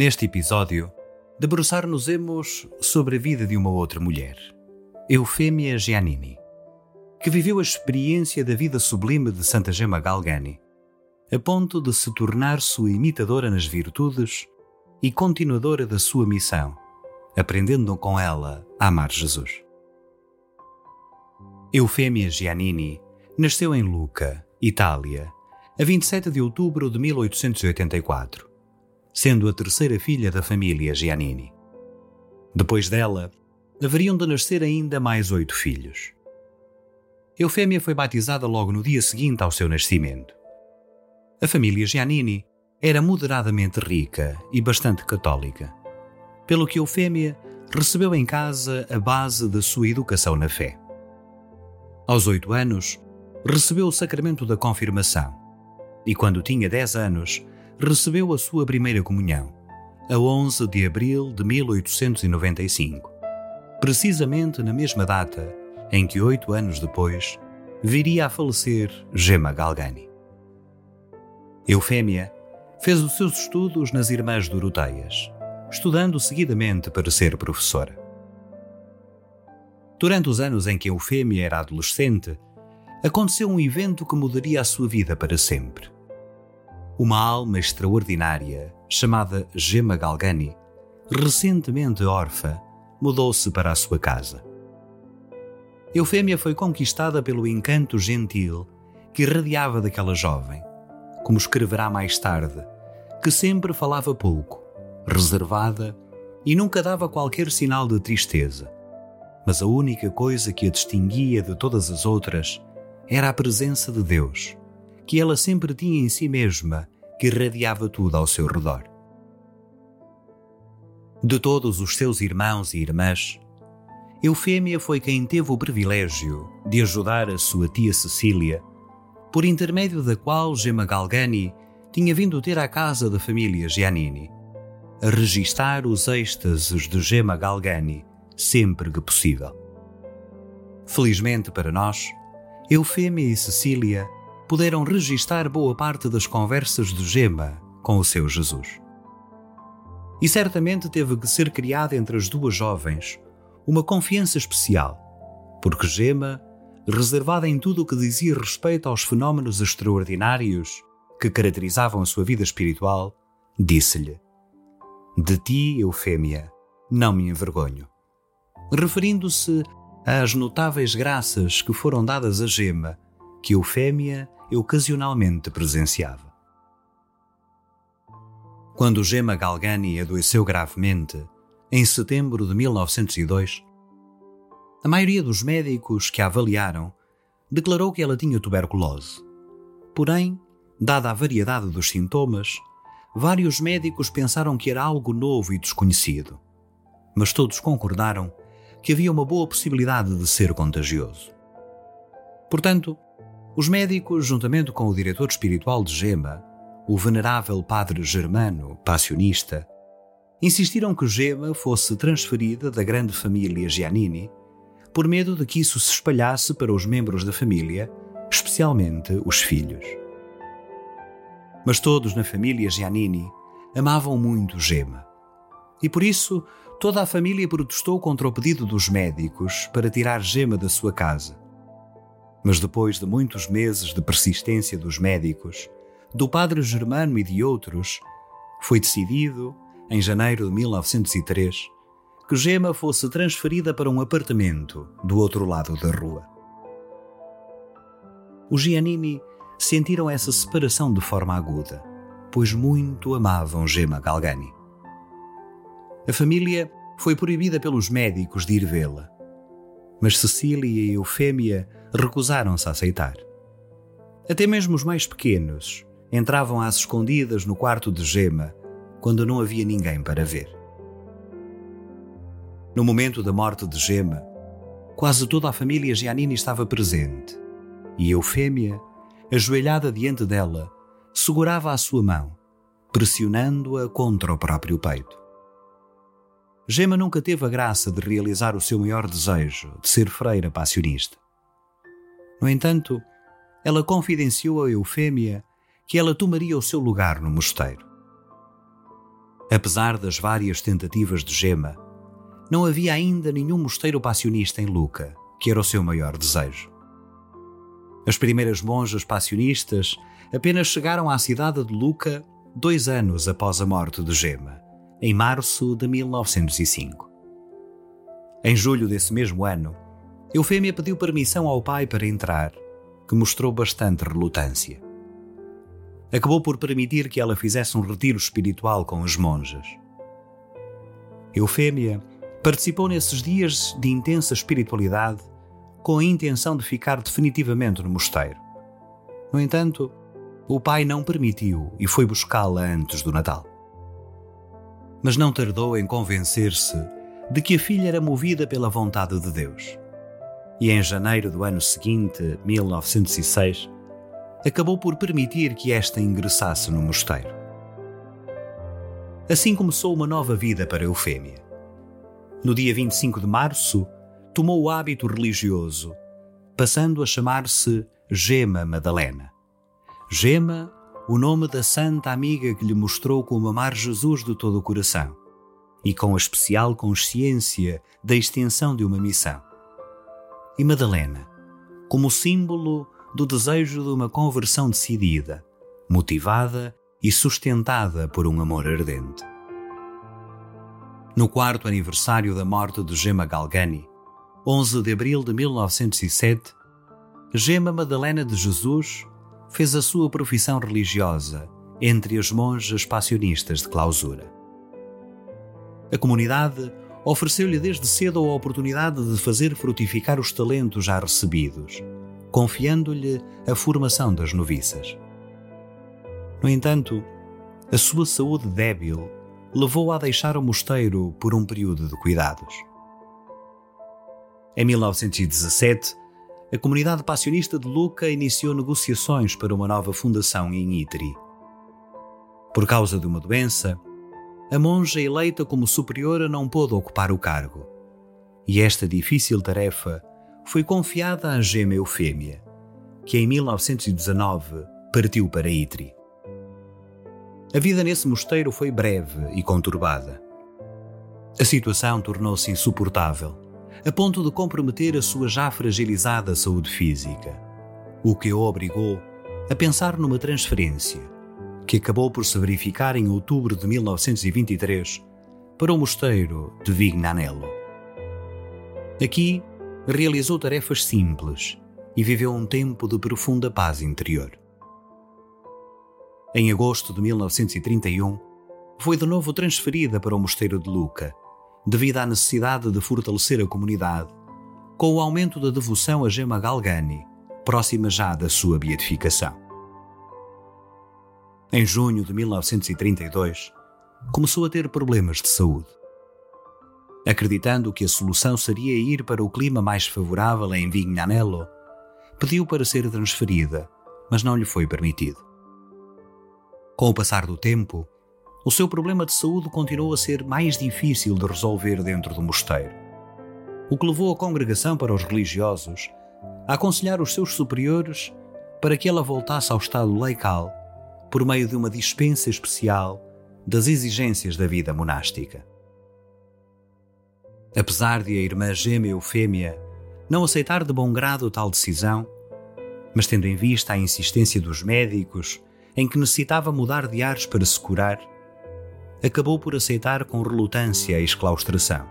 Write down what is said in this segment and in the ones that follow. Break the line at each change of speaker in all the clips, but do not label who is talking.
Neste episódio, debruçar-nos-emos sobre a vida de uma outra mulher, Eufêmia Giannini, que viveu a experiência da vida sublime de Santa Gema Galgani, a ponto de se tornar sua imitadora nas virtudes e continuadora da sua missão, aprendendo com ela a amar Jesus. Eufêmia Giannini nasceu em Lucca, Itália, a 27 de outubro de 1884, sendo a terceira filha da família Giannini. Depois dela, haveriam de nascer ainda mais oito filhos. Eufêmia foi batizada logo no dia seguinte ao seu nascimento. A família Giannini era moderadamente rica e bastante católica, pelo que Eufêmia recebeu em casa a base da sua educação na fé. Aos oito anos, recebeu o sacramento da confirmação e, quando tinha dez anos, recebeu a sua primeira comunhão, a 11 de abril de 1895, precisamente na mesma data em que, oito anos depois, viria a falecer Gemma Galgani. Eufémia fez os seus estudos nas Irmãs Doroteias, estudando seguidamente para ser professora. Durante os anos em que Eufémia era adolescente, aconteceu um evento que mudaria a sua vida para sempre. Uma alma extraordinária, chamada Gemma Galgani, recentemente órfã, mudou-se para a sua casa. Eufémia foi conquistada pelo encanto gentil que irradiava daquela jovem como escreverá mais tarde, que sempre falava pouco, reservada e nunca dava qualquer sinal de tristeza. Mas a única coisa que a distinguia de todas as outras era a presença de Deus, que ela sempre tinha em si mesma, que irradiava tudo ao seu redor. De todos os seus irmãos e irmãs, Eufêmia foi quem teve o privilégio de ajudar a sua tia Cecília por intermédio da qual Gemma Galgani tinha vindo ter à casa da família Giannini, a registar os êxtases de Gemma Galgani sempre que possível. Felizmente para nós, Eufêmia e Cecília puderam registar boa parte das conversas de Gemma com o seu Jesus. E certamente teve que ser criada entre as duas jovens uma confiança especial, porque Gemma reservada em tudo o que dizia respeito aos fenómenos extraordinários que caracterizavam a sua vida espiritual, disse-lhe: De ti, Eufêmia, não me envergonho. Referindo-se às notáveis graças que foram dadas a Gema, que Eufêmia ocasionalmente presenciava. Quando Gema Galgani adoeceu gravemente, em setembro de 1902, a maioria dos médicos que a avaliaram declarou que ela tinha tuberculose. Porém, dada a variedade dos sintomas, vários médicos pensaram que era algo novo e desconhecido. Mas todos concordaram que havia uma boa possibilidade de ser contagioso. Portanto, os médicos, juntamente com o diretor espiritual de Gema, o venerável padre Germano, passionista, insistiram que Gema fosse transferida da grande família Giannini por medo de que isso se espalhasse para os membros da família, especialmente os filhos. Mas todos na família Giannini amavam muito Gema. E por isso toda a família protestou contra o pedido dos médicos para tirar Gema da sua casa. Mas depois de muitos meses de persistência dos médicos, do padre Germano e de outros, foi decidido, em janeiro de 1903, que Gema fosse transferida para um apartamento do outro lado da rua. Os Giannini sentiram essa separação de forma aguda, pois muito amavam Gema Galgani. A família foi proibida pelos médicos de ir vê-la, mas Cecília e Eufêmia recusaram-se a aceitar. Até mesmo os mais pequenos entravam às escondidas no quarto de Gema quando não havia ninguém para ver. No momento da morte de Gema, quase toda a família Giannini estava presente e Eufêmia, ajoelhada diante dela, segurava a sua mão, pressionando-a contra o próprio peito. Gema nunca teve a graça de realizar o seu maior desejo de ser freira passionista. No entanto, ela confidenciou a Eufêmia que ela tomaria o seu lugar no mosteiro. Apesar das várias tentativas de Gema, não havia ainda nenhum mosteiro passionista em Luca, que era o seu maior desejo. As primeiras monjas passionistas apenas chegaram à cidade de Luca dois anos após a morte de Gema, em março de 1905. Em julho desse mesmo ano, Eufêmia pediu permissão ao pai para entrar, que mostrou bastante relutância acabou por permitir que ela fizesse um retiro espiritual com as monjas. Eufêmia participou nesses dias de intensa espiritualidade com a intenção de ficar definitivamente no mosteiro. No entanto, o pai não permitiu e foi buscá-la antes do Natal. Mas não tardou em convencer-se de que a filha era movida pela vontade de Deus. E em janeiro do ano seguinte, 1906, acabou por permitir que esta ingressasse no mosteiro. Assim começou uma nova vida para Eufêmia. No dia 25 de março, tomou o hábito religioso, passando a chamar-se Gema Madalena. Gema, o nome da santa amiga que lhe mostrou como amar Jesus de todo o coração e com a especial consciência da extensão de uma missão. E Madalena, como símbolo do desejo de uma conversão decidida, motivada e sustentada por um amor ardente. No quarto aniversário da morte de Gemma Galgani, 11 de abril de 1907, Gemma Madalena de Jesus fez a sua profissão religiosa entre as monjas passionistas de clausura. A comunidade ofereceu-lhe desde cedo a oportunidade de fazer frutificar os talentos já recebidos confiando-lhe a formação das noviças. No entanto, a sua saúde débil levou-a a deixar o mosteiro por um período de cuidados. Em 1917, a comunidade passionista de Luca iniciou negociações para uma nova fundação em Itri. Por causa de uma doença, a monja eleita como superiora não pôde ocupar o cargo, e esta difícil tarefa foi confiada à gema Eufêmia, que em 1919 partiu para Itri. A vida nesse mosteiro foi breve e conturbada. A situação tornou-se insuportável, a ponto de comprometer a sua já fragilizada saúde física, o que o obrigou a pensar numa transferência, que acabou por se verificar em outubro de 1923 para o mosteiro de Vignanello. Aqui realizou tarefas simples e viveu um tempo de profunda paz interior. Em agosto de 1931, foi de novo transferida para o Mosteiro de Luca, devido à necessidade de fortalecer a comunidade, com o aumento da devoção a Gema Galgani, próxima já da sua beatificação. Em junho de 1932, começou a ter problemas de saúde. Acreditando que a solução seria ir para o clima mais favorável em Vignanello, pediu para ser transferida, mas não lhe foi permitido. Com o passar do tempo, o seu problema de saúde continuou a ser mais difícil de resolver dentro do mosteiro, o que levou a congregação para os religiosos a aconselhar os seus superiores para que ela voltasse ao estado laical por meio de uma dispensa especial das exigências da vida monástica. Apesar de a irmã gêmea Eufêmia não aceitar de bom grado tal decisão, mas tendo em vista a insistência dos médicos em que necessitava mudar de ares para se curar, acabou por aceitar com relutância a exclaustração,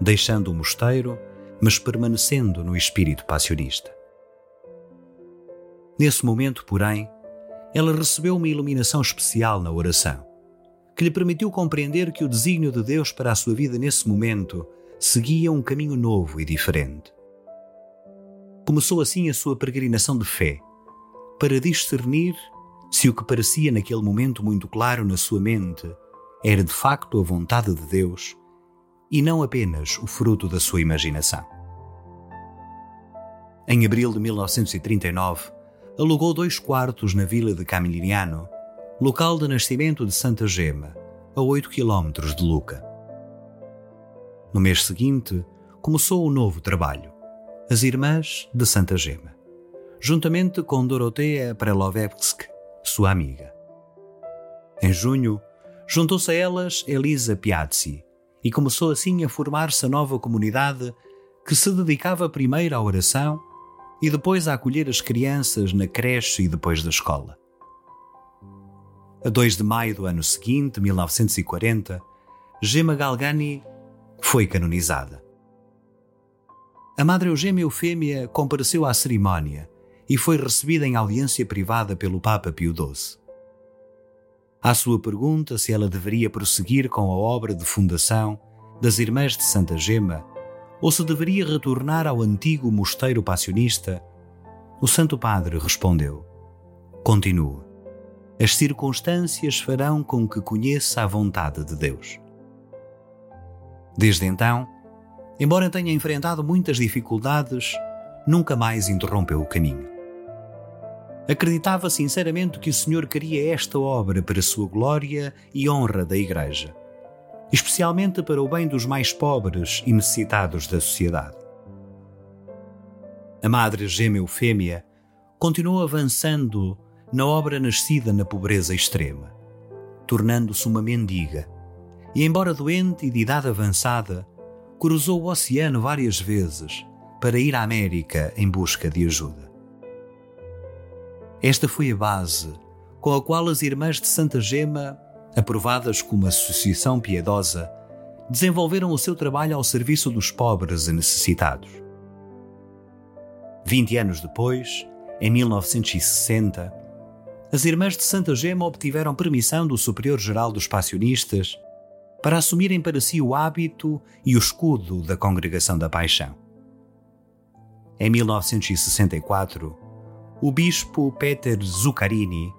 deixando o mosteiro, mas permanecendo no espírito passionista. Nesse momento, porém, ela recebeu uma iluminação especial na oração, que lhe permitiu compreender que o desígnio de Deus para a sua vida nesse momento seguia um caminho novo e diferente. Começou assim a sua peregrinação de fé, para discernir se o que parecia naquele momento muito claro na sua mente era de facto a vontade de Deus e não apenas o fruto da sua imaginação. Em abril de 1939, alugou dois quartos na vila de Camiliano, local de nascimento de Santa Gema, a 8 quilómetros de Luca. No mês seguinte, começou o novo trabalho, As Irmãs de Santa Gema, juntamente com Doroteia Prelovetsky, sua amiga. Em junho, juntou-se a elas Elisa Piazzi e começou assim a formar-se a nova comunidade que se dedicava primeiro à oração e depois a acolher as crianças na creche e depois da escola. A 2 de maio do ano seguinte, 1940, Gemma Galgani foi canonizada. A Madre Eugêmia Eufêmia compareceu à cerimónia e foi recebida em audiência privada pelo Papa Pio XII. À sua pergunta se ela deveria prosseguir com a obra de fundação das Irmãs de Santa Gema ou se deveria retornar ao antigo mosteiro passionista, o Santo Padre respondeu: Continue. As circunstâncias farão com que conheça a vontade de Deus. Desde então, embora tenha enfrentado muitas dificuldades, nunca mais interrompeu o caminho. Acreditava sinceramente que o Senhor queria esta obra para a sua glória e honra da Igreja, especialmente para o bem dos mais pobres e necessitados da sociedade. A Madre Gêmea Eufêmia continuou avançando na obra nascida na pobreza extrema, tornando-se uma mendiga, e, embora doente e de idade avançada, cruzou o oceano várias vezes para ir à América em busca de ajuda. Esta foi a base com a qual as Irmãs de Santa Gema, aprovadas como associação piedosa, desenvolveram o seu trabalho ao serviço dos pobres e necessitados. Vinte anos depois, em 1960, as Irmãs de Santa Gema obtiveram permissão do Superior Geral dos Passionistas para assumirem para si o hábito e o escudo da Congregação da Paixão. Em 1964, o bispo Peter Zuccarini,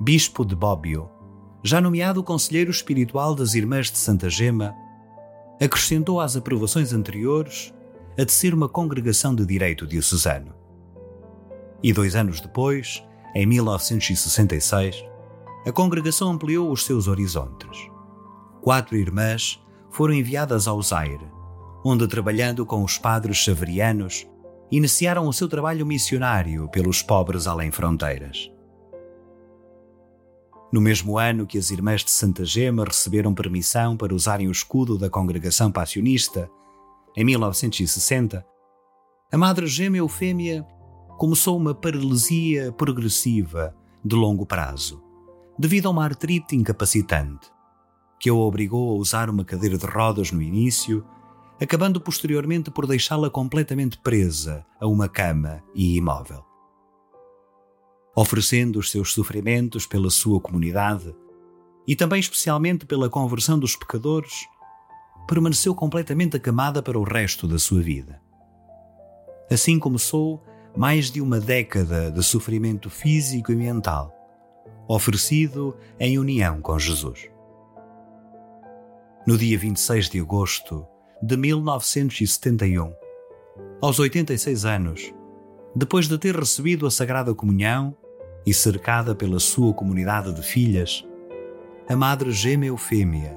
bispo de Bobbio, já nomeado conselheiro espiritual das Irmãs de Santa Gema, acrescentou às aprovações anteriores a de ser uma congregação de direito diocesano. E dois anos depois, em 1966, a congregação ampliou os seus horizontes. Quatro irmãs foram enviadas ao Zaire, onde, trabalhando com os padres xaverianos, iniciaram o seu trabalho missionário pelos pobres além fronteiras. No mesmo ano que as Irmãs de Santa Gema receberam permissão para usarem o escudo da congregação passionista, em 1960, a Madre Gêmea Eufêmia começou uma paralisia progressiva de longo prazo, devido a uma artrite incapacitante, que a obrigou a usar uma cadeira de rodas no início, acabando posteriormente por deixá-la completamente presa a uma cama e imóvel. Oferecendo os seus sofrimentos pela sua comunidade e também especialmente pela conversão dos pecadores, permaneceu completamente acamada para o resto da sua vida. Assim começou mais de uma década de sofrimento físico e mental, oferecido em união com Jesus. No dia 26 de agosto de 1971, aos 86 anos, depois de ter recebido a Sagrada Comunhão e cercada pela sua comunidade de filhas, a Madre Gêmea Eufêmia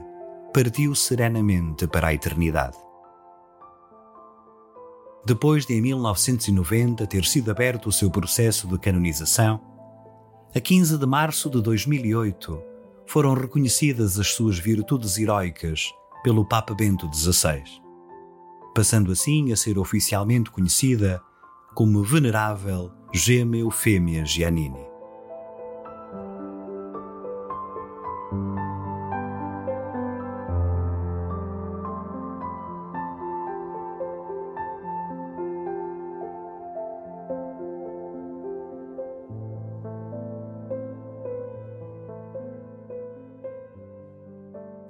partiu serenamente para a eternidade. Depois de, em 1990, ter sido aberto o seu processo de canonização, a 15 de março de 2008 foram reconhecidas as suas virtudes heroicas pelo Papa Bento XVI, passando assim a ser oficialmente conhecida como Venerável Gema Eufêmia Giannini.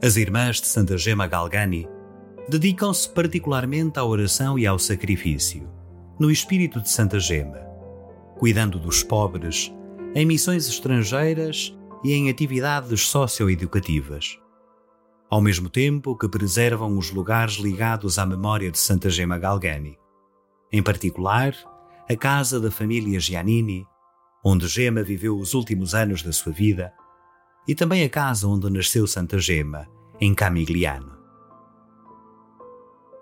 As irmãs de Santa Gema Galgani dedicam-se particularmente à oração e ao sacrifício, no espírito de Santa Gema, cuidando dos pobres, em missões estrangeiras e em atividades socioeducativas. Ao mesmo tempo que preservam os lugares ligados à memória de Santa Gema Galgani, em particular, a casa da família Giannini, onde Gema viveu os últimos anos da sua vida, e também a casa onde nasceu Santa Gema, em Camigliano.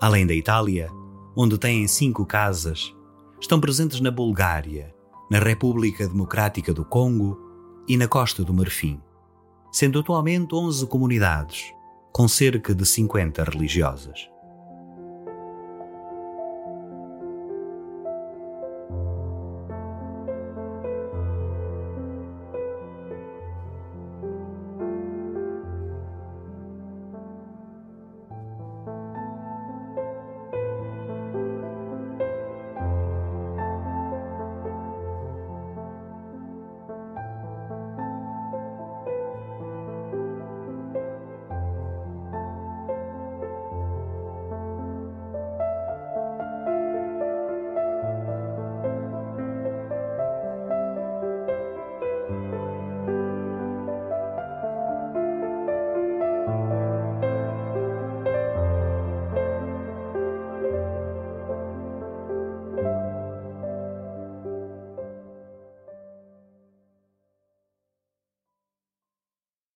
Além da Itália, onde têm cinco casas, estão presentes na Bulgária, na República Democrática do Congo e na Costa do Marfim, sendo atualmente 11 comunidades, com cerca de 50 religiosas.